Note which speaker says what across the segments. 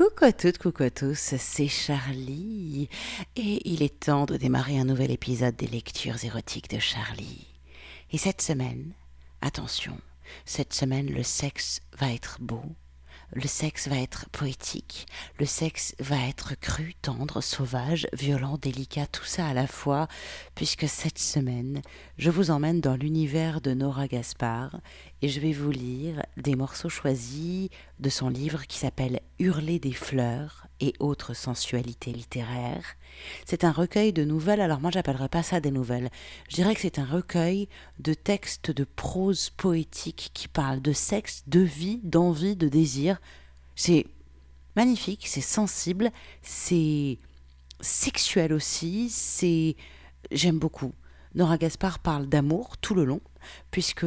Speaker 1: Coucou à toutes, coucou à tous, c'est Charlie et il est temps de démarrer un nouvel épisode des lectures érotiques de Charlie. Et cette semaine, attention, cette semaine le sexe va être beau, le sexe va être poétique, le sexe va être cru, tendre, sauvage, violent, délicat, tout ça à la fois, puisque cette semaine, je vous emmène dans l'univers de Nora Gaspard et je vais vous lire des morceaux choisis de son livre qui s'appelle Hurler des fleurs et autres sensualités littéraires. C'est un recueil de nouvelles, alors moi j'appellerais pas ça des nouvelles. Je dirais que c'est un recueil de textes de prose poétique qui parlent de sexe, de vie, d'envie, de désir. C'est magnifique, c'est sensible, c'est sexuel aussi, c'est j'aime beaucoup. Nora Gaspard parle d'amour tout le long, puisque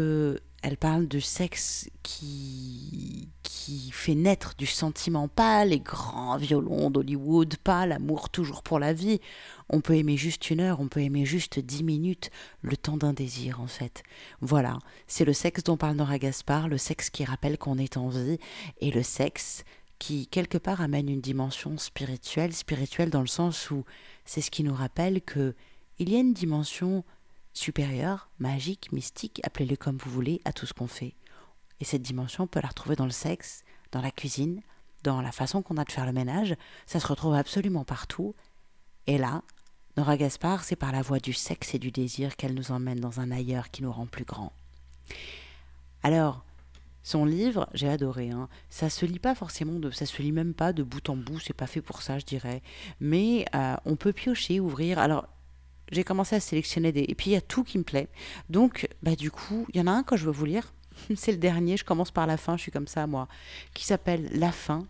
Speaker 1: elle parle du sexe qui, qui fait naître du sentiment, pas les grands violons d'Hollywood, pas l'amour toujours pour la vie. On peut aimer juste une heure, on peut aimer juste dix minutes, le temps d'un désir en fait. Voilà, c'est le sexe dont parle Nora Gaspard, le sexe qui rappelle qu'on est en vie, et le sexe qui quelque part amène une dimension spirituelle, spirituelle dans le sens où c'est ce qui nous rappelle que il y a une dimension supérieure, magique, mystique, appelez-le comme vous voulez, à tout ce qu'on fait. Et cette dimension, on peut la retrouver dans le sexe, dans la cuisine, dans la façon qu'on a de faire le ménage, ça se retrouve absolument partout. Et là, Nora Gaspard, c'est par la voie du sexe et du désir qu'elle nous emmène dans un ailleurs qui nous rend plus grands. Alors, son livre, j'ai adoré. Hein. Ça se lit pas forcément, de, ça se lit même pas de bout en bout. C'est pas fait pour ça, je dirais. Mais euh, on peut piocher, ouvrir. Alors, j'ai commencé à sélectionner des. Et puis il y a tout qui me plaît. Donc, bah, du coup, il y en a un que je veux vous lire. C'est le dernier, je commence par la fin, je suis comme ça, moi. Qui s'appelle La fin.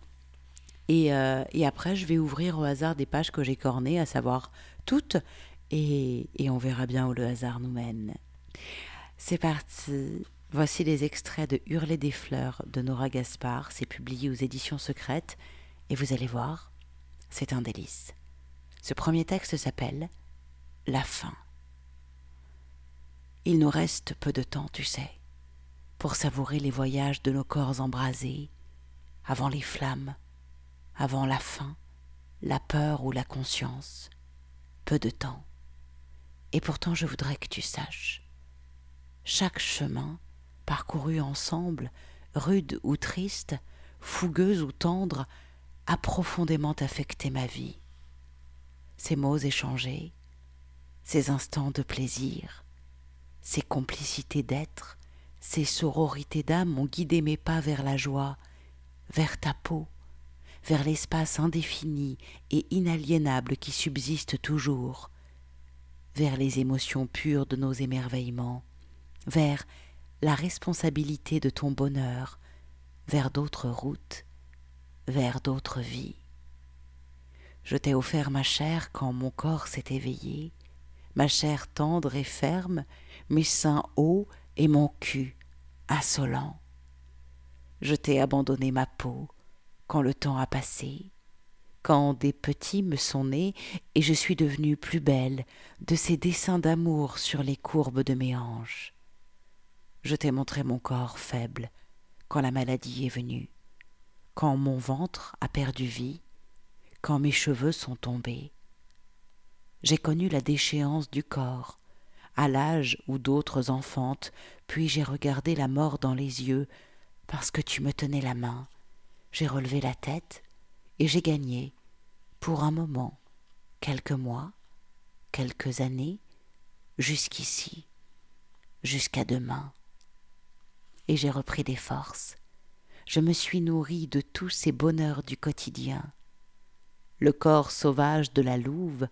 Speaker 1: Et, euh, et, après, je vais ouvrir au hasard des pages que j'ai cornées, à savoir toutes. Et, et on verra bien où le hasard nous mène. C'est parti. Voici les extraits de Hurler des fleurs de Nora Gaspard. C'est publié aux éditions secrètes. Et vous allez voir, c'est un délice. Ce premier texte s'appelle la fin. Il nous reste peu de temps, tu sais, pour savourer les voyages de nos corps embrasés, avant les flammes, avant la faim, la peur ou la conscience. Peu de temps. Et pourtant je voudrais que tu saches. Chaque chemin, parcouru ensemble, rude ou triste, fougueuse ou tendre, a profondément affecté ma vie. Ces mots échangés, ces instants de plaisir, ces complicités d'être, ces sororités d'âme ont guidé mes pas vers la joie, vers ta peau, vers l'espace indéfini et inaliénable qui subsiste toujours, vers les émotions pures de nos émerveillements, vers la responsabilité de ton bonheur, vers d'autres routes, vers d'autres vies. Je t'ai offert ma chair quand mon corps s'est éveillé, ma chair tendre et ferme, mes seins hauts et mon cul insolent. Je t'ai abandonné ma peau quand le temps a passé, quand des petits me sont nés et je suis devenue plus belle de ces dessins d'amour sur les courbes de mes hanches. Je t'ai montré mon corps faible quand la maladie est venue, quand mon ventre a perdu vie, quand mes cheveux sont tombés, j'ai connu la déchéance du corps, à l'âge où d'autres enfantent, puis j'ai regardé la mort dans les yeux, parce que tu me tenais la main. J'ai relevé la tête, et j'ai gagné, pour un moment, quelques mois, quelques années, jusqu'ici, jusqu'à demain. Et j'ai repris des forces. Je me suis nourri de tous ces bonheurs du quotidien. Le corps sauvage de la louve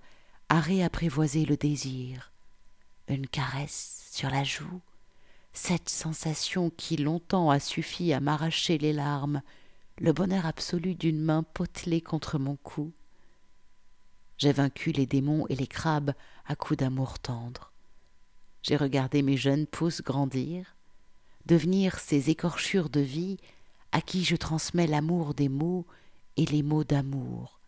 Speaker 1: a réapprivoisé le désir, une caresse sur la joue, cette sensation qui longtemps a suffi à m'arracher les larmes, le bonheur absolu d'une main potelée contre mon cou. J'ai vaincu les démons et les crabes à coups d'amour tendre. J'ai regardé mes jeunes pousses grandir, devenir ces écorchures de vie à qui je transmets l'amour des mots et les mots d'amour,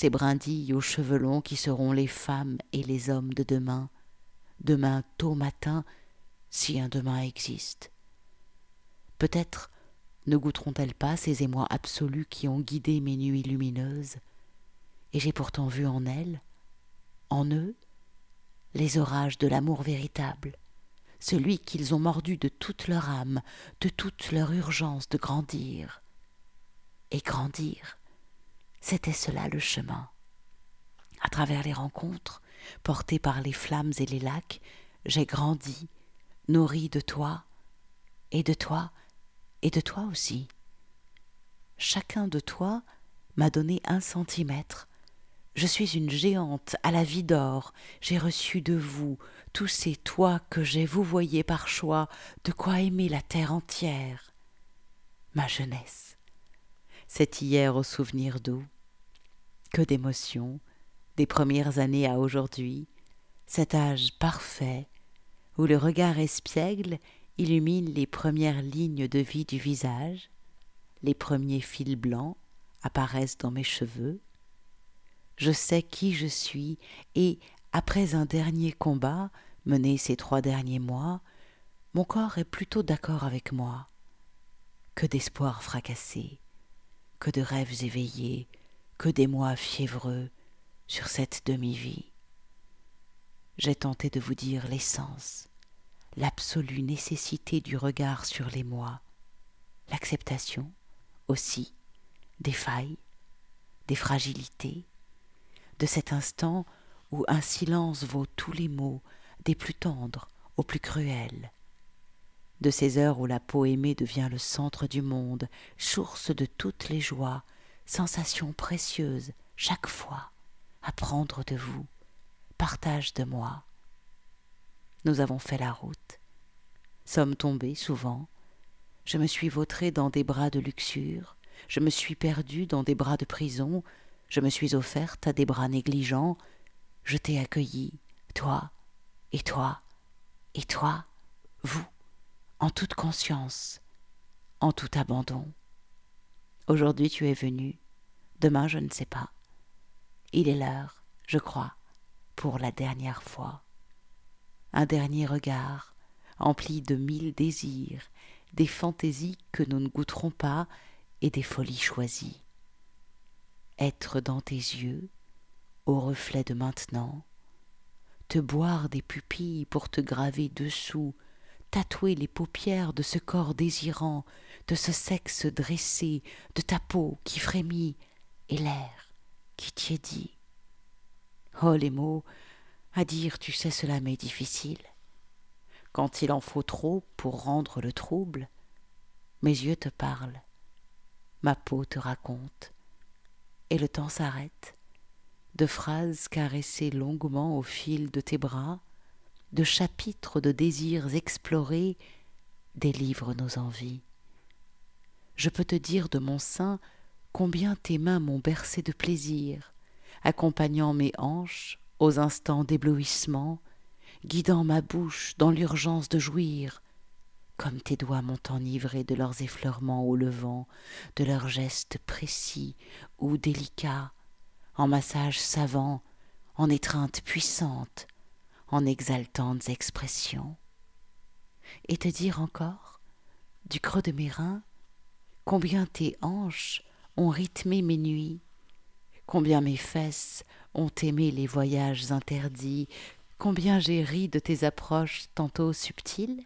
Speaker 1: ces brindilles aux cheveux longs qui seront les femmes et les hommes de demain, demain tôt matin, si un demain existe. Peut-être Ne goûteront-elles pas ces émois absolus qui ont guidé mes nuits lumineuses Et j'ai pourtant vu en elles, en eux, les orages de l'amour véritable, celui qu'ils ont mordu de toute leur âme, de toute leur urgence de grandir. Et grandir, c'était cela le chemin. À travers les rencontres, portées par les flammes et les lacs, j'ai grandi, nourri de toi, et de toi, et de toi aussi. Chacun de toi m'a donné un centimètre. Je suis une géante à la vie d'or, j'ai reçu de vous tous ces toits que j'ai vous voyez par choix, de quoi aimer la terre entière. Ma jeunesse, c'est hier au souvenir doux. Que d'émotions, des premières années à aujourd'hui, cet âge parfait où le regard espiègle illumine les premières lignes de vie du visage, les premiers fils blancs apparaissent dans mes cheveux. Je sais qui je suis et, après un dernier combat mené ces trois derniers mois, mon corps est plutôt d'accord avec moi. Que d'espoirs fracassés, que de rêves éveillés, que d'émois fiévreux sur cette demi-vie. J'ai tenté de vous dire l'essence, l'absolue nécessité du regard sur les moi, l'acceptation aussi des failles, des fragilités, de cet instant où un silence vaut tous les mots, des plus tendres aux plus cruels, de ces heures où la peau aimée devient le centre du monde, source de toutes les joies, sensation précieuse chaque fois, apprendre de vous, partage de moi, nous avons fait la route. Sommes tombés souvent. Je me suis vautré dans des bras de luxure. Je me suis perdue dans des bras de prison. Je me suis offerte à des bras négligents. Je t'ai accueilli, toi, et toi, et toi, vous, en toute conscience, en tout abandon. Aujourd'hui tu es venu, demain je ne sais pas. Il est l'heure, je crois, pour la dernière fois un dernier regard, empli de mille désirs, des fantaisies que nous ne goûterons pas et des folies choisies. Être dans tes yeux, au reflet de maintenant, te boire des pupilles pour te graver dessous, tatouer les paupières de ce corps désirant, de ce sexe dressé, de ta peau qui frémit, et l'air qui tiédit. Oh les mots, à dire, tu sais, cela m'est difficile. Quand il en faut trop pour rendre le trouble, mes yeux te parlent, ma peau te raconte, et le temps s'arrête, de phrases caressées longuement au fil de tes bras, de chapitres de désirs explorés, délivrent nos envies. Je peux te dire de mon sein combien tes mains m'ont bercé de plaisir, accompagnant mes hanches aux instants d'éblouissement, guidant ma bouche dans l'urgence de jouir, comme tes doigts m'ont enivré de leurs effleurements au levant, de leurs gestes précis ou délicats, en massages savants, en étreintes puissantes, en exaltantes expressions. Et te dire encore, du creux de mes reins, combien tes hanches ont rythmé mes nuits, combien mes fesses ont aimé les voyages interdits, combien j'ai ri de tes approches tantôt subtiles,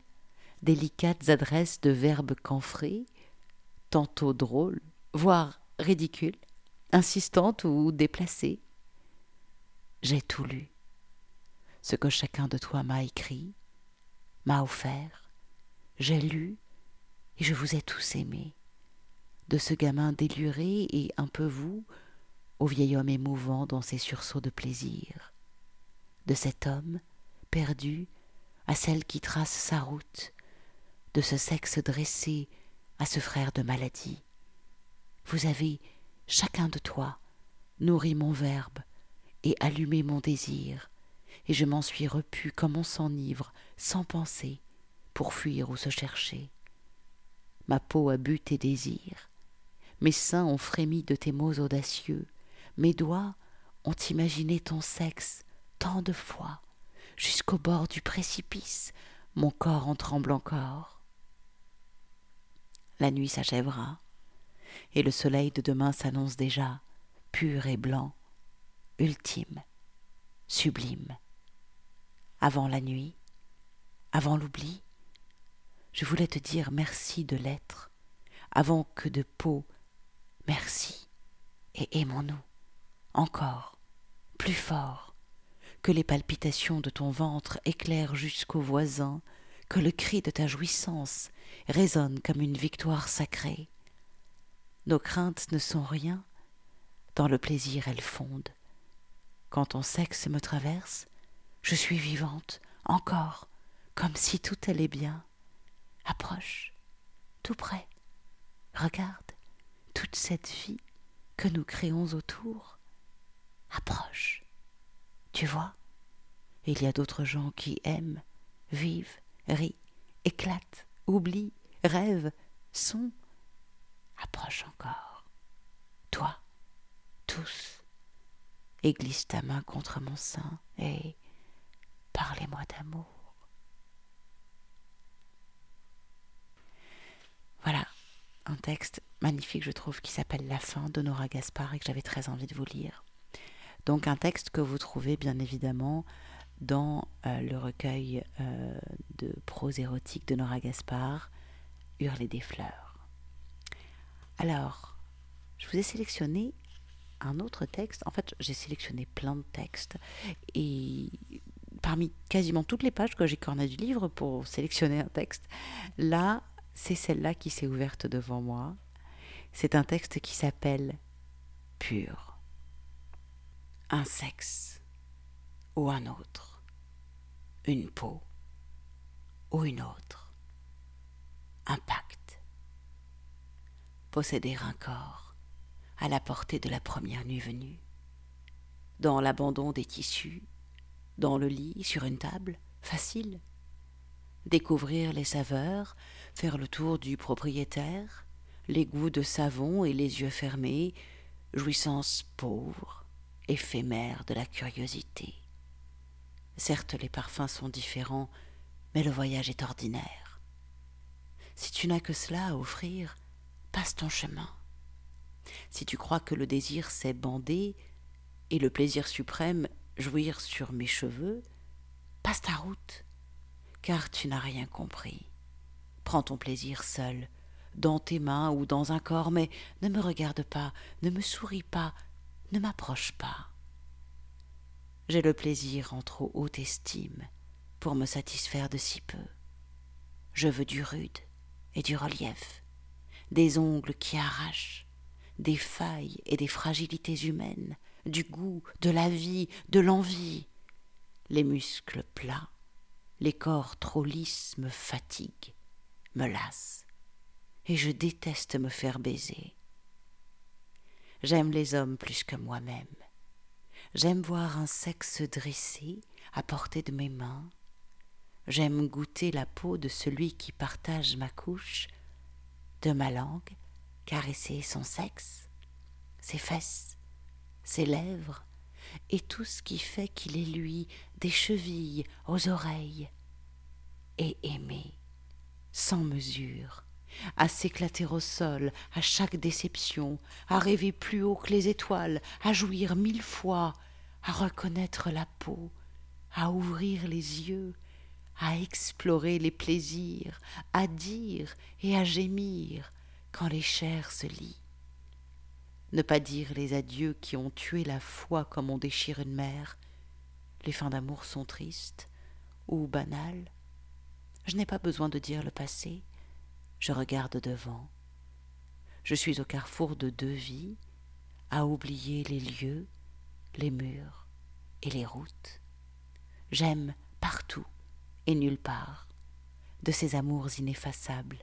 Speaker 1: délicates adresses de verbes camphrés, tantôt drôles, voire ridicules, insistantes ou déplacées. J'ai tout lu, ce que chacun de toi m'a écrit, m'a offert, j'ai lu, et je vous ai tous aimés, de ce gamin déluré et un peu vous, au vieil homme émouvant dans ses sursauts de plaisir, de cet homme perdu à celle qui trace sa route, de ce sexe dressé à ce frère de maladie. Vous avez, chacun de toi, nourri mon verbe et allumé mon désir, et je m'en suis repu comme on s'enivre, sans penser, pour fuir ou se chercher. Ma peau a bu tes désirs, mes seins ont frémi de tes mots audacieux, mes doigts ont imaginé ton sexe tant de fois, jusqu'au bord du précipice, mon corps en tremble encore. la nuit s'achèvera, et le soleil de demain s'annonce déjà, pur et blanc, ultime, sublime. Avant la nuit, avant l'oubli, je voulais te dire merci de l'être, avant que de peau, merci, et aimons-nous, encore, plus fort, que les palpitations de ton ventre éclairent jusqu'aux voisins, que le cri de ta jouissance résonne comme une victoire sacrée. Nos craintes ne sont rien, dans le plaisir elles fondent. Quand ton sexe me traverse, je suis vivante, encore, comme si tout allait bien. Approche, tout près, regarde toute cette vie que nous créons autour. Approche, tu vois, il y a d'autres gens qui aiment, vivent, rient, éclatent, oublient, rêvent, sont. Approche encore, toi, tous, et glisse ta main contre mon sein et parlez-moi d'amour. Voilà, un texte magnifique, je trouve, qui s'appelle La fin d'Honora Gaspard et que j'avais très envie de vous lire. Donc un texte que vous trouvez bien évidemment dans euh, le recueil euh, de prose érotique de Nora Gaspard, Hurler des fleurs. Alors, je vous ai sélectionné un autre texte. En fait, j'ai sélectionné plein de textes et parmi quasiment toutes les pages que j'ai cornées du livre pour sélectionner un texte, là, c'est celle-là qui s'est ouverte devant moi. C'est un texte qui s'appelle Pur. Un sexe ou un autre, une peau ou une autre, un pacte, posséder un corps à la portée de la première nuit venue, dans l'abandon des tissus, dans le lit, sur une table, facile, découvrir les saveurs, faire le tour du propriétaire, les goûts de savon et les yeux fermés, jouissance pauvre, éphémère de la curiosité. Certes, les parfums sont différents, mais le voyage est ordinaire. Si tu n'as que cela à offrir, passe ton chemin. Si tu crois que le désir c'est bander, et le plaisir suprême jouir sur mes cheveux, passe ta route, car tu n'as rien compris. Prends ton plaisir seul, dans tes mains ou dans un corps, mais ne me regarde pas, ne me souris pas, ne m'approche pas. J'ai le plaisir en trop haute estime pour me satisfaire de si peu. Je veux du rude et du relief, des ongles qui arrachent, des failles et des fragilités humaines, du goût, de la vie, de l'envie. Les muscles plats, les corps trop lisses me fatiguent, me lassent, et je déteste me faire baiser. J'aime les hommes plus que moi-même. J'aime voir un sexe dressé à portée de mes mains. J'aime goûter la peau de celui qui partage ma couche, de ma langue, caresser son sexe, ses fesses, ses lèvres, et tout ce qui fait qu'il est lui, des chevilles aux oreilles, et aimer, sans mesure, à s'éclater au sol à chaque déception, à rêver plus haut que les étoiles, à jouir mille fois, à reconnaître la peau, à ouvrir les yeux, à explorer les plaisirs, à dire et à gémir quand les chairs se lient. Ne pas dire les adieux qui ont tué la foi comme on déchire une mère. Les fins d'amour sont tristes ou banales. Je n'ai pas besoin de dire le passé, je regarde devant. Je suis au carrefour de deux vies, à oublier les lieux, les murs et les routes. J'aime partout et nulle part, de ces amours ineffaçables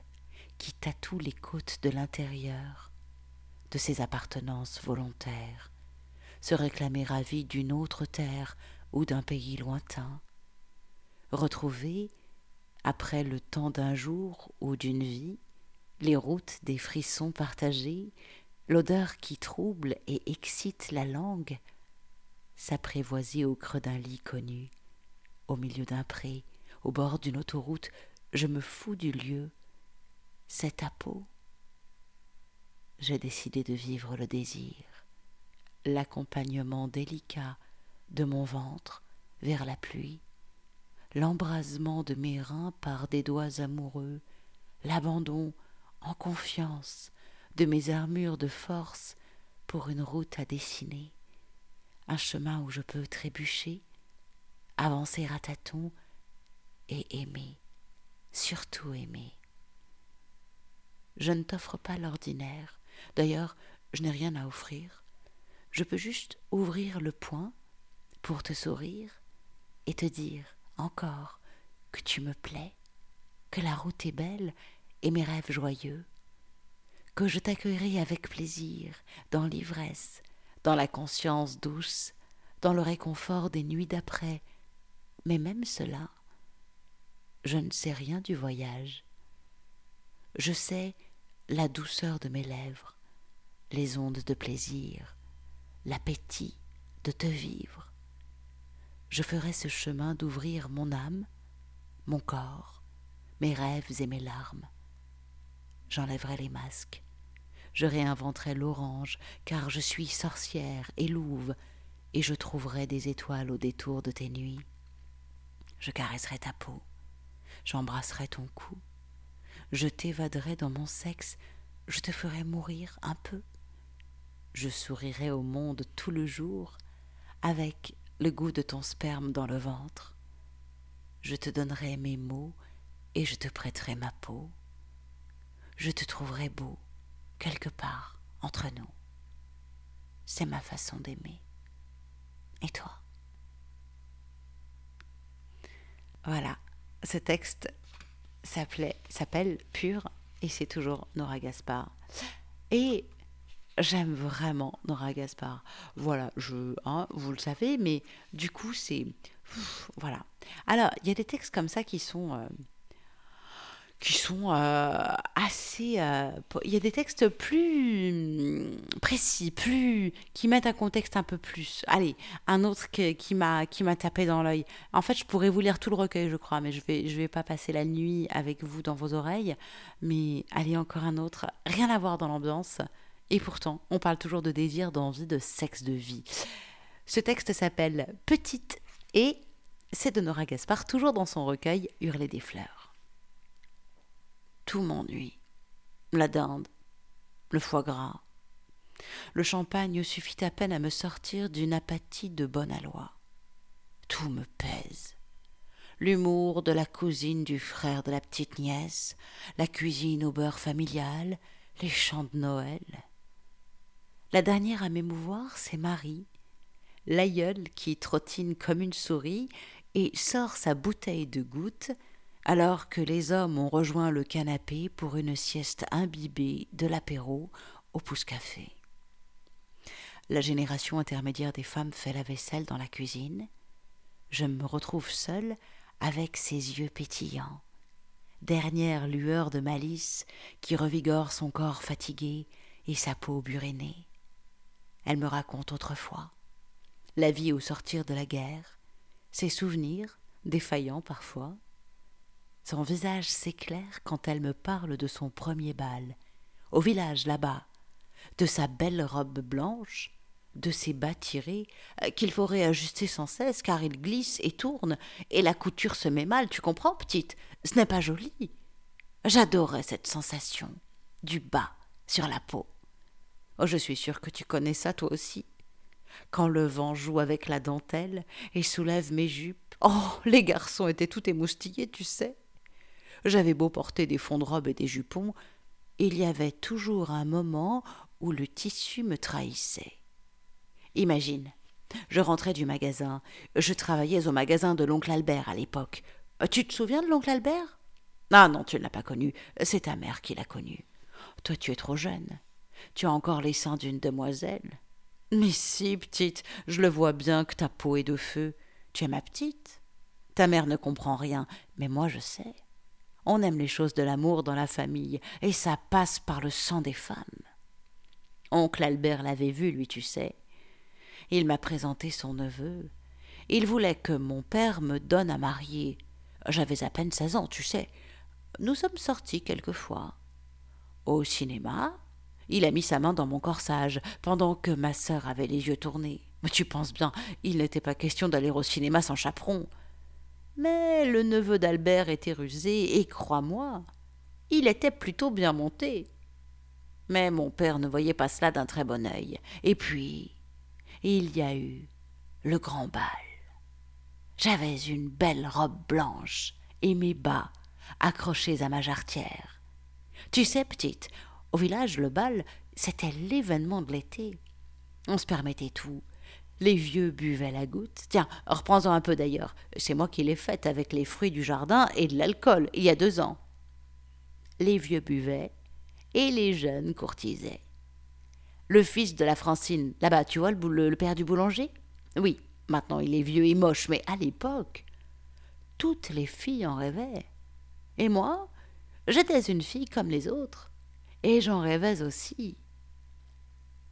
Speaker 1: qui tatouent les côtes de l'intérieur, de ces appartenances volontaires, se réclamer ravi d'une autre terre ou d'un pays lointain, retrouver après le temps d'un jour ou d'une vie, les routes des frissons partagés, l'odeur qui trouble et excite la langue, s'apprivoiser au creux d'un lit connu, au milieu d'un pré, au bord d'une autoroute, je me fous du lieu. C'est ta peau j'ai décidé de vivre le désir, l'accompagnement délicat de mon ventre vers la pluie, l'embrasement de mes reins par des doigts amoureux, l'abandon en confiance de mes armures de force pour une route à dessiner, un chemin où je peux trébucher, avancer à tâtons et aimer, surtout aimer. Je ne t'offre pas l'ordinaire, d'ailleurs je n'ai rien à offrir, je peux juste ouvrir le poing pour te sourire et te dire encore que tu me plais, que la route est belle et mes rêves joyeux, que je t'accueillerai avec plaisir dans l'ivresse, dans la conscience douce, dans le réconfort des nuits d'après, mais même cela, je ne sais rien du voyage. Je sais la douceur de mes lèvres, les ondes de plaisir, l'appétit de te vivre. Je ferai ce chemin d'ouvrir mon âme, mon corps, mes rêves et mes larmes. J'enlèverai les masques, je réinventerai l'orange, car je suis sorcière et louve, et je trouverai des étoiles au détour de tes nuits. Je caresserai ta peau, j'embrasserai ton cou, je t'évaderai dans mon sexe, je te ferai mourir un peu. Je sourirai au monde tout le jour, avec le goût de ton sperme dans le ventre. Je te donnerai mes mots et je te prêterai ma peau. Je te trouverai beau quelque part entre nous. C'est ma façon d'aimer. Et toi? Voilà, ce texte s'appelle Pur et c'est toujours Nora Gaspard. Et j'aime vraiment Nora Gaspard. Voilà, je, hein, vous le savez, mais du coup, c'est. Voilà. Alors, il y a des textes comme ça qui sont. Euh, qui sont euh, assez. Euh, il y a des textes plus hum, précis, plus qui mettent un contexte un peu plus. Allez, un autre qui m'a qui m'a tapé dans l'œil. En fait, je pourrais vous lire tout le recueil, je crois, mais je vais je vais pas passer la nuit avec vous dans vos oreilles. Mais allez, encore un autre. Rien à voir dans l'ambiance. Et pourtant, on parle toujours de désir, d'envie, de sexe, de vie. Ce texte s'appelle Petite et c'est de Nora Gaspard, toujours dans son recueil Hurler des fleurs tout m'ennuie. La dinde, le foie gras. Le champagne suffit à peine à me sortir d'une apathie de bonne aloi. Tout me pèse. L'humour de la cousine du frère de la petite nièce, la cuisine au beurre familial, les chants de Noël. La dernière à m'émouvoir, c'est Marie, l'aïeule qui trottine comme une souris et sort sa bouteille de gouttes alors que les hommes ont rejoint le canapé pour une sieste imbibée de l'apéro au pouce-café. La génération intermédiaire des femmes fait la vaisselle dans la cuisine. Je me retrouve seule avec ses yeux pétillants, dernière lueur de malice qui revigore son corps fatigué et sa peau burinée. Elle me raconte autrefois la vie au sortir de la guerre, ses souvenirs, défaillants parfois, son visage s'éclaire quand elle me parle de son premier bal, au village là-bas, de sa belle robe blanche, de ses bas tirés, euh, qu'il faut réajuster sans cesse car ils glissent et tournent, et la couture se met mal, tu comprends, petite? Ce n'est pas joli. J'adorais cette sensation, du bas sur la peau. Oh, je suis sûre que tu connais ça toi aussi. Quand le vent joue avec la dentelle et soulève mes jupes, oh, les garçons étaient tout émoustillés, tu sais. J'avais beau porter des fonds de robe et des jupons, il y avait toujours un moment où le tissu me trahissait. Imagine, je rentrais du magasin, je travaillais au magasin de l'oncle Albert à l'époque. Tu te souviens de l'oncle Albert? Ah non, tu ne l'as pas connu, c'est ta mère qui l'a connu. Toi, tu es trop jeune. Tu as encore les seins d'une demoiselle. Mais si, petite, je le vois bien que ta peau est de feu. Tu es ma petite. Ta mère ne comprend rien, mais moi je sais. On aime les choses de l'amour dans la famille, et ça passe par le sang des femmes. Oncle Albert l'avait vu, lui, tu sais. Il m'a présenté son neveu. Il voulait que mon père me donne à marier. J'avais à peine seize ans, tu sais. Nous sommes sortis quelquefois. Au cinéma, il a mis sa main dans mon corsage, pendant que ma sœur avait les yeux tournés. Mais tu penses bien, il n'était pas question d'aller au cinéma sans chaperon. Mais le neveu d'Albert était rusé, et crois-moi, il était plutôt bien monté. Mais mon père ne voyait pas cela d'un très bon œil. Et puis, il y a eu le grand bal. J'avais une belle robe blanche et mes bas accrochés à ma jarretière. Tu sais, petite, au village, le bal, c'était l'événement de l'été. On se permettait tout. Les vieux buvaient la goutte. Tiens, reprends-en un peu d'ailleurs. C'est moi qui l'ai faite avec les fruits du jardin et de l'alcool, il y a deux ans. Les vieux buvaient et les jeunes courtisaient. Le fils de la Francine, là-bas, tu vois, le, le père du boulanger? Oui, maintenant il est vieux et moche, mais à l'époque, toutes les filles en rêvaient. Et moi, j'étais une fille comme les autres, et j'en rêvais aussi.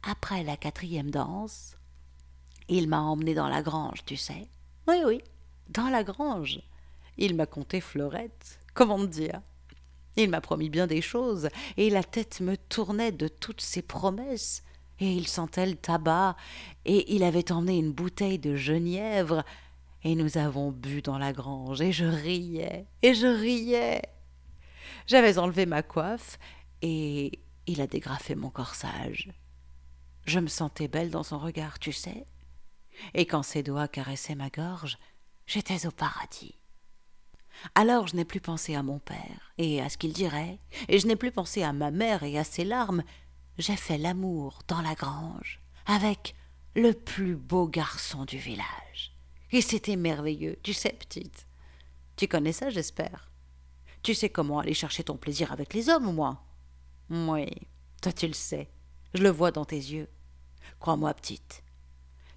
Speaker 1: Après la quatrième danse, il m'a emmené dans la grange, tu sais. Oui, oui, dans la grange. Il m'a conté Fleurette. Comment te dire? Il m'a promis bien des choses, et la tête me tournait de toutes ses promesses. Et il sentait le tabac, et il avait emmené une bouteille de genièvre, et nous avons bu dans la grange, et je riais, et je riais. J'avais enlevé ma coiffe, et il a dégrafé mon corsage. Je me sentais belle dans son regard, tu sais et quand ses doigts caressaient ma gorge, j'étais au paradis. Alors je n'ai plus pensé à mon père et à ce qu'il dirait, et je n'ai plus pensé à ma mère et à ses larmes. J'ai fait l'amour dans la grange avec le plus beau garçon du village. Et c'était merveilleux, tu sais, petite. Tu connais ça, j'espère. Tu sais comment aller chercher ton plaisir avec les hommes, moi Oui, toi tu le sais. Je le vois dans tes yeux. Crois-moi, petite,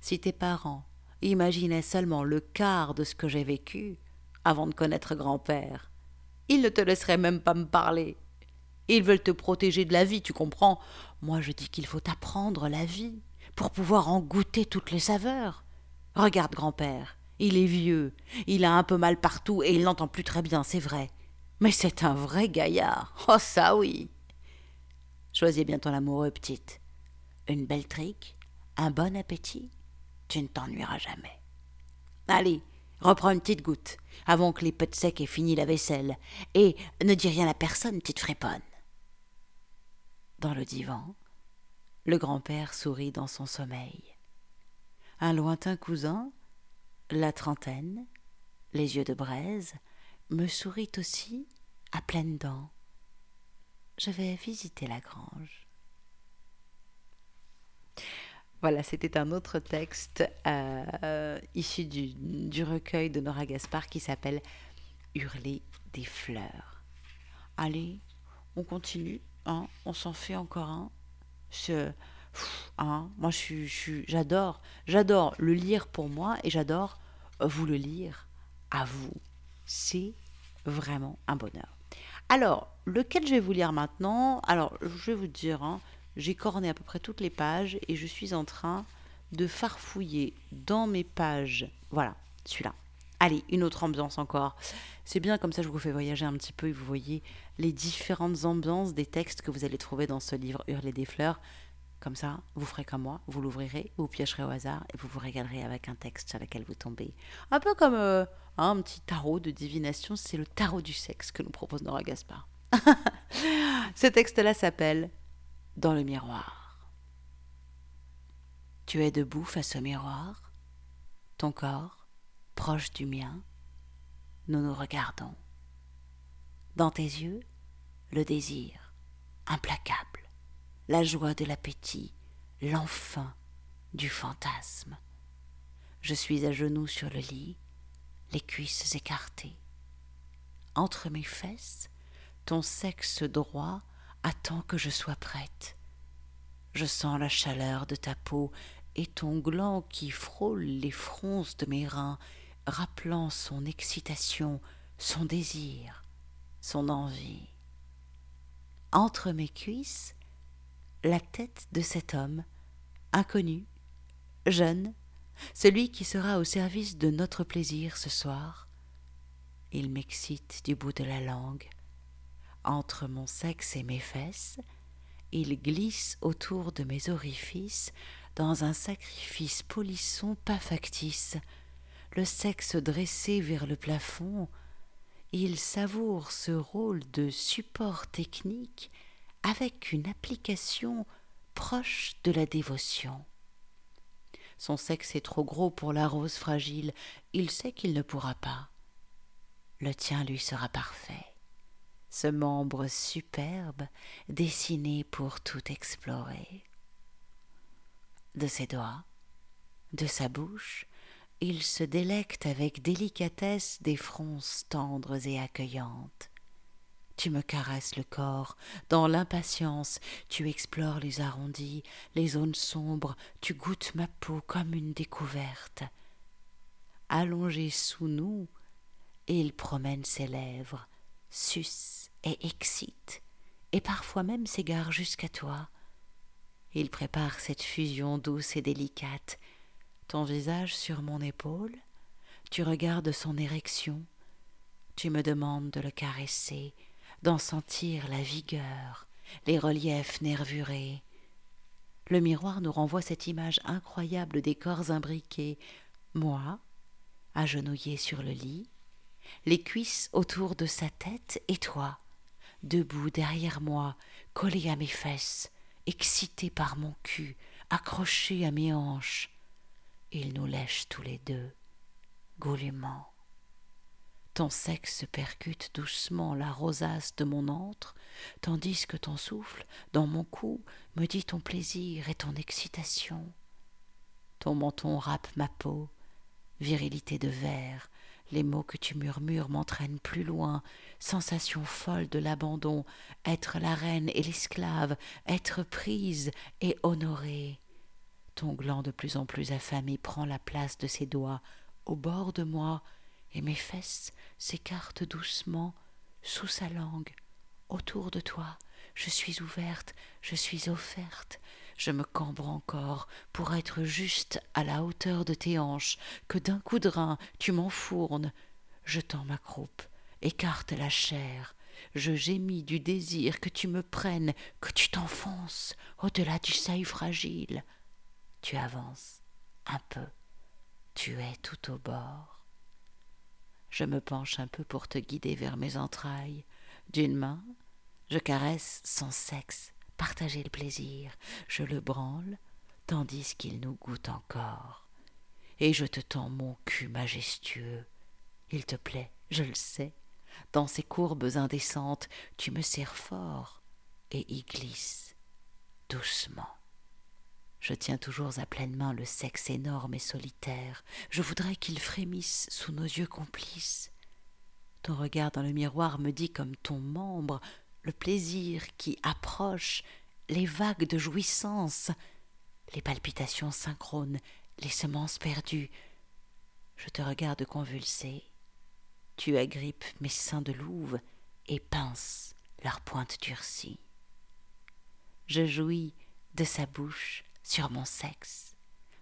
Speaker 1: si tes parents imaginaient seulement le quart de ce que j'ai vécu avant de connaître grand-père, ils ne te laisseraient même pas me parler. Ils veulent te protéger de la vie, tu comprends. Moi, je dis qu'il faut apprendre la vie pour pouvoir en goûter toutes les saveurs. Regarde grand-père, il est vieux, il a un peu mal partout et il n'entend plus très bien, c'est vrai. Mais c'est un vrai gaillard. Oh, ça oui. Choisis bien ton amoureux, petite. Une belle trique, un bon appétit, tu ne t'ennuieras jamais. Allez, reprends une petite goutte, avant que les pets secs aient fini la vaisselle, et ne dis rien à personne, petite fréponne. Dans le divan, le grand-père sourit dans son sommeil. Un lointain cousin, la trentaine, les yeux de braise, me sourit aussi à pleines dents. Je vais visiter la grange. Voilà, c'était un autre texte euh, issu du, recueil de Nora Gaspard qui s'appelle Hurler des fleurs. Allez, on continue, hein, on s'en fait encore un. Hein, moi, je, j'adore, j'adore le lire pour moi et j'adore vous le lire à vous. C'est vraiment un bonheur. Alors, lequel je vais vous lire maintenant? Alors, je vais vous dire, hein, j'ai corné à peu près toutes les pages et je suis en train de farfouiller dans mes pages. Voilà, celui-là. Allez, une autre ambiance encore. C'est bien comme ça, je vous fais voyager un petit peu et vous voyez les différentes ambiances des textes que vous allez trouver dans ce livre Hurler des fleurs. Comme ça, vous ferez comme moi, vous l'ouvrirez, vous piocherez au hasard et vous vous régalerez avec un texte sur lequel vous tombez. Un peu comme euh, un petit tarot de divination, c'est le tarot du sexe que nous propose Nora Gaspard. Ce texte-là s'appelle dans le miroir. Tu es debout face au miroir, ton corps proche du mien, nous nous regardons. Dans tes yeux, le désir, implacable, la joie de l'appétit, l'enfant du fantasme. Je suis à genoux sur le lit, les cuisses écartées. Entre mes fesses, ton sexe droit Attends que je sois prête. Je sens la chaleur de ta peau et ton gland qui frôle les fronces de mes reins, rappelant son excitation, son désir, son envie. Entre mes cuisses, la tête de cet homme, inconnu, jeune, celui qui sera au service de notre plaisir ce soir. Il m'excite du bout de la langue, entre mon sexe et mes fesses, il glisse autour de mes orifices dans un sacrifice polisson pas factice, le sexe dressé vers le plafond, il savoure ce rôle de support technique avec une application proche de la dévotion. Son sexe est trop gros pour la rose fragile, il sait qu'il ne pourra pas. Le tien lui sera parfait. Ce membre superbe, dessiné pour tout explorer. De ses doigts, de sa bouche, il se délecte avec délicatesse des fronces tendres et accueillantes. Tu me caresses le corps, dans l'impatience, tu explores les arrondis, les zones sombres, tu goûtes ma peau comme une découverte. Allongé sous nous, il promène ses lèvres, suce et excite, et parfois même s'égare jusqu'à toi. Il prépare cette fusion douce et délicate, ton visage sur mon épaule, tu regardes son érection, tu me demandes de le caresser, d'en sentir la vigueur, les reliefs nervurés. Le miroir nous renvoie cette image incroyable des corps imbriqués, moi, agenouillé sur le lit, les cuisses autour de sa tête et toi, debout derrière moi, collé à mes fesses, excité par mon cul, accroché à mes hanches. Il nous lèche tous les deux, goulûment. Ton sexe percute doucement la rosace de mon antre, tandis que ton souffle, dans mon cou, me dit ton plaisir et ton excitation. Ton menton râpe ma peau, virilité de verre, les mots que tu murmures m'entraînent plus loin, sensation folle de l'abandon, être la reine et l'esclave, être prise et honorée. Ton gland de plus en plus affamé prend la place de ses doigts, au bord de moi, et mes fesses s'écartent doucement sous sa langue. Autour de toi, je suis ouverte, je suis offerte, je me cambre encore pour être juste à la hauteur de tes hanches, que d'un coup de rein tu m'enfournes. Je tends ma croupe, écarte la chair, je gémis du désir que tu me prennes, que tu t'enfonces au-delà du seuil fragile. Tu avances un peu, tu es tout au bord. Je me penche un peu pour te guider vers mes entrailles. D'une main, je caresse son sexe, partager le plaisir. Je le branle, tandis qu'il nous goûte encore. Et je te tends mon cul majestueux. Il te plaît, je le sais. Dans ces courbes indécentes, tu me serres fort et y glisses doucement. Je tiens toujours à pleine main le sexe énorme et solitaire. Je voudrais qu'il frémisse sous nos yeux complices. Ton regard dans le miroir me dit comme ton membre le plaisir qui approche, les vagues de jouissance, les palpitations synchrones, les semences perdues. Je te regarde convulsé. Tu agrippes mes seins de louve et pinces leurs pointes durcies. Je jouis de sa bouche sur mon sexe,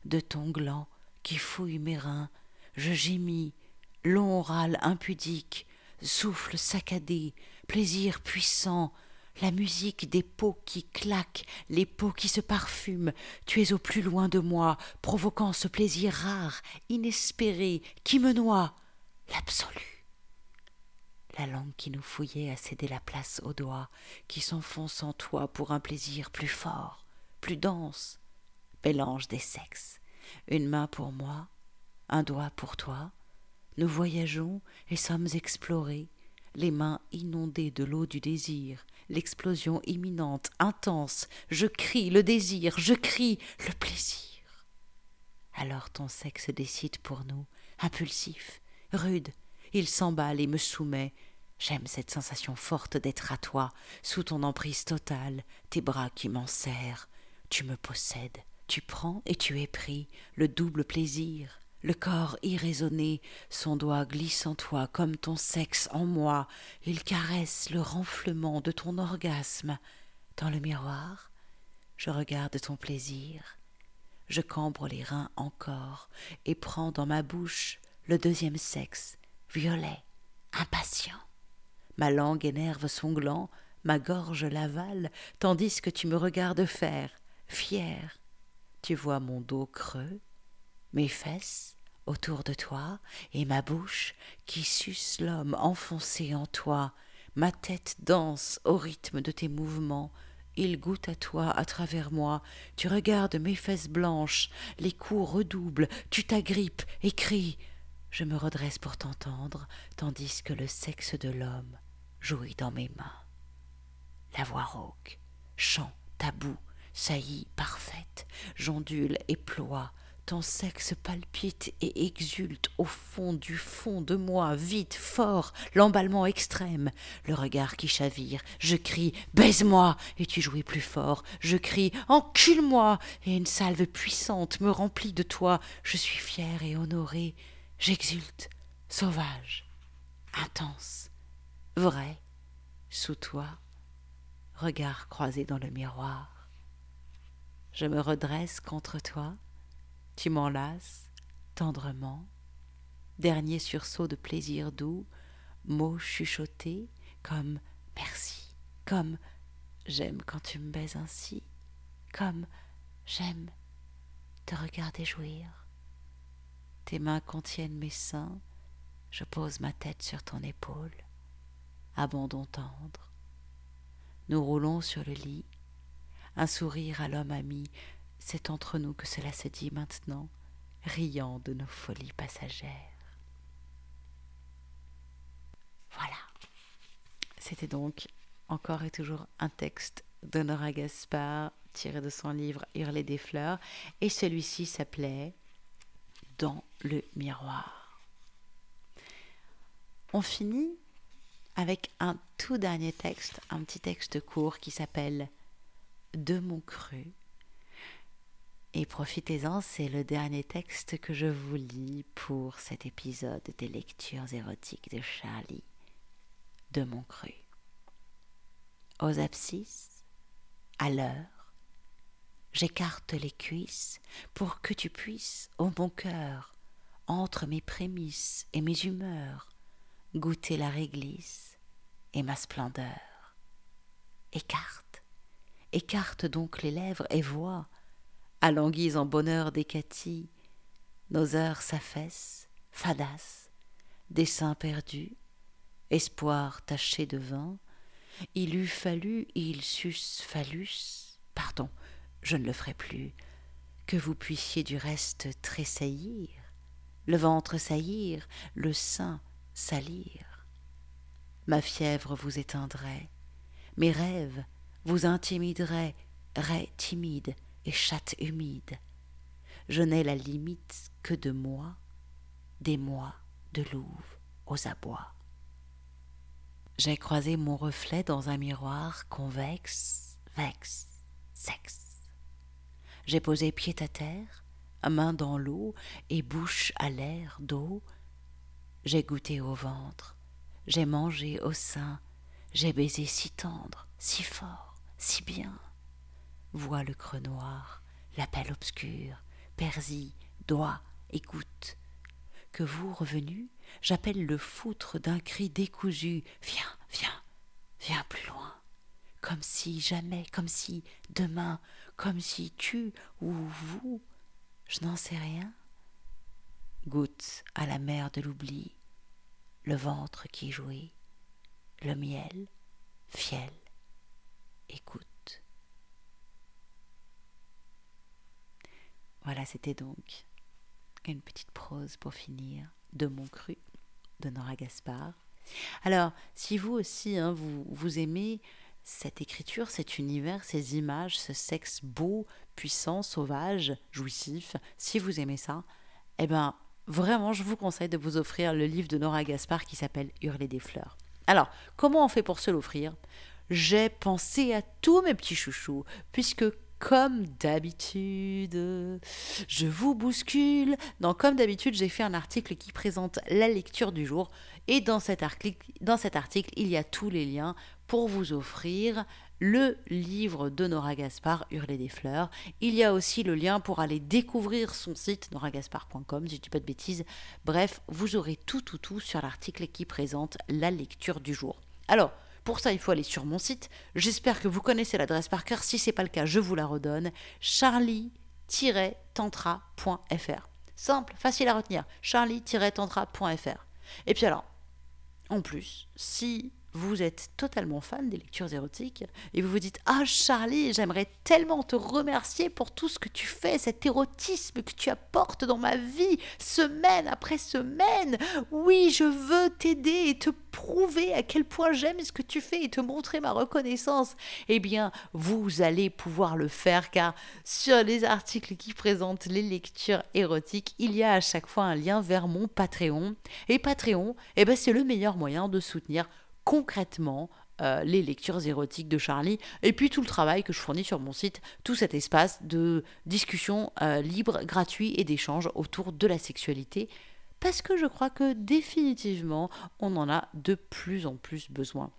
Speaker 1: de ton gland qui fouille mes reins, je gémis, long râle impudique, souffle saccadé, plaisir puissant, la musique des peaux qui claquent, les peaux qui se parfument, tu es au plus loin de moi, provoquant ce plaisir rare, inespéré, qui me noie, l'absolu. La langue qui nous fouillait a cédé la place aux doigts, qui s'enfoncent en toi pour un plaisir plus fort, plus dense, mélange des sexes. Une main pour moi, un doigt pour toi. Nous voyageons et sommes explorés, les mains inondées de l'eau du désir, l'explosion imminente, intense. Je crie le désir, je crie le plaisir. Alors ton sexe décide pour nous, impulsif, rude, il s'emballe et me soumet. J'aime cette sensation forte d'être à toi, sous ton emprise totale, tes bras qui m'en serrent. Tu me possèdes, tu prends et tu es pris, le double plaisir, le corps irraisonné, son doigt glisse en toi comme ton sexe en moi, il caresse le renflement de ton orgasme. Dans le miroir, je regarde ton plaisir, je cambre les reins encore et prends dans ma bouche le deuxième sexe, violet, impatient. Ma langue énerve son gland, ma gorge l'avale, tandis que tu me regardes faire, fier. Tu vois mon dos creux, mes fesses autour de toi, et ma bouche qui suce l'homme enfoncé en toi. Ma tête danse au rythme de tes mouvements. Il goûte à toi à travers moi. Tu regardes mes fesses blanches, les coups redoublent, tu t'agrippes et cries. Je me redresse pour t'entendre, tandis que le sexe de l'homme jouit dans mes mains. La voix rauque, chant tabou, saillie parfaite, j'ondule et ploie, ton sexe palpite et exulte au fond du fond de moi, vite, fort, l'emballement extrême, le regard qui chavire. Je crie Baise-moi et tu jouis plus fort. Je crie Encule-moi et une salve puissante me remplit de toi. Je suis fier et honoré. J'exulte, sauvage, intense, vrai, sous toi, regard croisé dans le miroir. Je me redresse contre toi tu m'enlaces tendrement, dernier sursaut de plaisir doux, mots chuchotés comme merci, comme j'aime quand tu me baises ainsi, comme j'aime te regarder jouir. Tes mains contiennent mes seins, je pose ma tête sur ton épaule, abandon tendre. Nous roulons sur le lit, un sourire à l'homme ami, c'est entre nous que cela se dit maintenant, riant de nos folies passagères. Voilà. C'était donc encore et toujours un texte d'Honora Gaspard tiré de son livre Hurler des fleurs et celui-ci s'appelait Dans le miroir. On finit avec un tout dernier texte, un petit texte court qui s'appelle De mon cru et profitez-en, c'est le dernier texte que je vous lis pour cet épisode des lectures érotiques de Charlie, de mon cru. Aux abscisses, à l'heure, j'écarte les cuisses pour que tu puisses, ô mon cœur, entre mes prémices et mes humeurs, goûter la réglisse et ma splendeur. Écarte, écarte donc les lèvres et vois alanguis en bonheur d'Hécatie, nos heures s'affaissent, fadas, dessein perdu, espoir taché de vin, il eût fallu, il sus phallus, pardon, je ne le ferai plus, que vous puissiez du reste tressaillir, le ventre saillir, le sein salir. Ma fièvre vous éteindrait, mes rêves vous intimideraient, raies timides, et chatte humide. Je n'ai la limite que de moi, des mois de louve aux abois. J'ai croisé mon reflet dans un miroir convexe, vexe, sexe. J'ai posé pied à terre, main dans l'eau et bouche à l'air d'eau. J'ai goûté au ventre, j'ai mangé au sein, j'ai baisé si tendre, si fort, si bien vois le creux noir, l'appel obscur, persil, doigt et goutte. Que vous, revenu, j'appelle le foutre d'un cri décousu. Viens, viens, viens plus loin. Comme si jamais, comme si demain, comme si tu ou vous, je n'en sais rien. Goutte à la mer de l'oubli, le ventre qui jouit, le miel, fiel, écoute. Voilà, c'était donc une petite prose pour finir de Mon Cru de Nora Gaspard. Alors, si vous aussi, hein, vous, vous aimez cette écriture, cet univers, ces images, ce sexe beau, puissant, sauvage, jouissif, si vous aimez ça, eh ben, vraiment, je vous conseille de vous offrir le livre de Nora Gaspard qui s'appelle Hurler des fleurs. Alors, comment on fait pour se l'offrir? J'ai pensé à tous mes petits chouchous, puisque comme d'habitude, je vous bouscule. Non, comme d'habitude, j'ai fait un article qui présente la lecture du jour. Et dans cet, article, dans cet article, il y a tous les liens pour vous offrir le livre de Nora Gaspard, Hurler des fleurs. Il y a aussi le lien pour aller découvrir son site, noragaspard.com, si je dis pas de bêtises. Bref, vous aurez tout, tout, tout sur l'article qui présente la lecture du jour. Alors, Pour ça, il faut aller sur mon site. J'espère que vous connaissez l'adresse par cœur. Si ce n'est pas le cas, je vous la redonne. charlie-tantra.fr. Simple, facile à retenir. charlie-tantra.fr. Et puis alors, en plus, si vous êtes totalement fan des lectures érotiques et vous vous dites Ah Charlie, j'aimerais tellement te remercier pour tout ce que tu fais, cet érotisme que tu apportes dans ma vie, semaine après semaine. Oui, je veux t'aider et te prouver à quel point j'aime ce que tu fais et te montrer ma reconnaissance. Eh bien, vous allez pouvoir le faire car sur les articles qui présentent les lectures érotiques, il y a à chaque fois un lien vers mon Patreon. Et Patreon, eh ben, c'est le meilleur moyen de soutenir concrètement euh, les lectures érotiques de Charlie, et puis tout le travail que je fournis sur mon site, tout cet espace de discussion euh, libre, gratuit et d'échange autour de la sexualité, parce que je crois que définitivement, on en a de plus en plus besoin.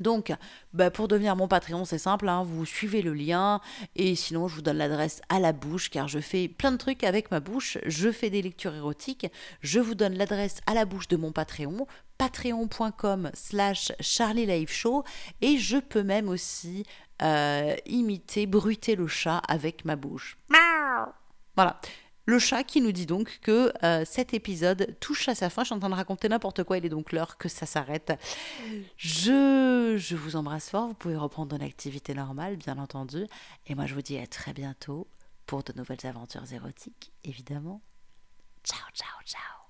Speaker 1: Donc, bah, pour devenir mon Patreon, c'est simple, hein, vous suivez le lien et sinon je vous donne l'adresse à la bouche car je fais plein de trucs avec ma bouche, je fais des lectures érotiques, je vous donne l'adresse à la bouche de mon Patreon, patreon.com slash Charlie Show et je peux même aussi euh, imiter, bruiter le chat avec ma bouche. Voilà. Le chat qui nous dit donc que euh, cet épisode touche à sa fin. Je suis en train de raconter n'importe quoi. Il est donc l'heure que ça s'arrête. Je, je vous embrasse fort. Vous pouvez reprendre une activité normale, bien entendu. Et moi, je vous dis à très bientôt pour de nouvelles aventures érotiques, évidemment. Ciao, ciao.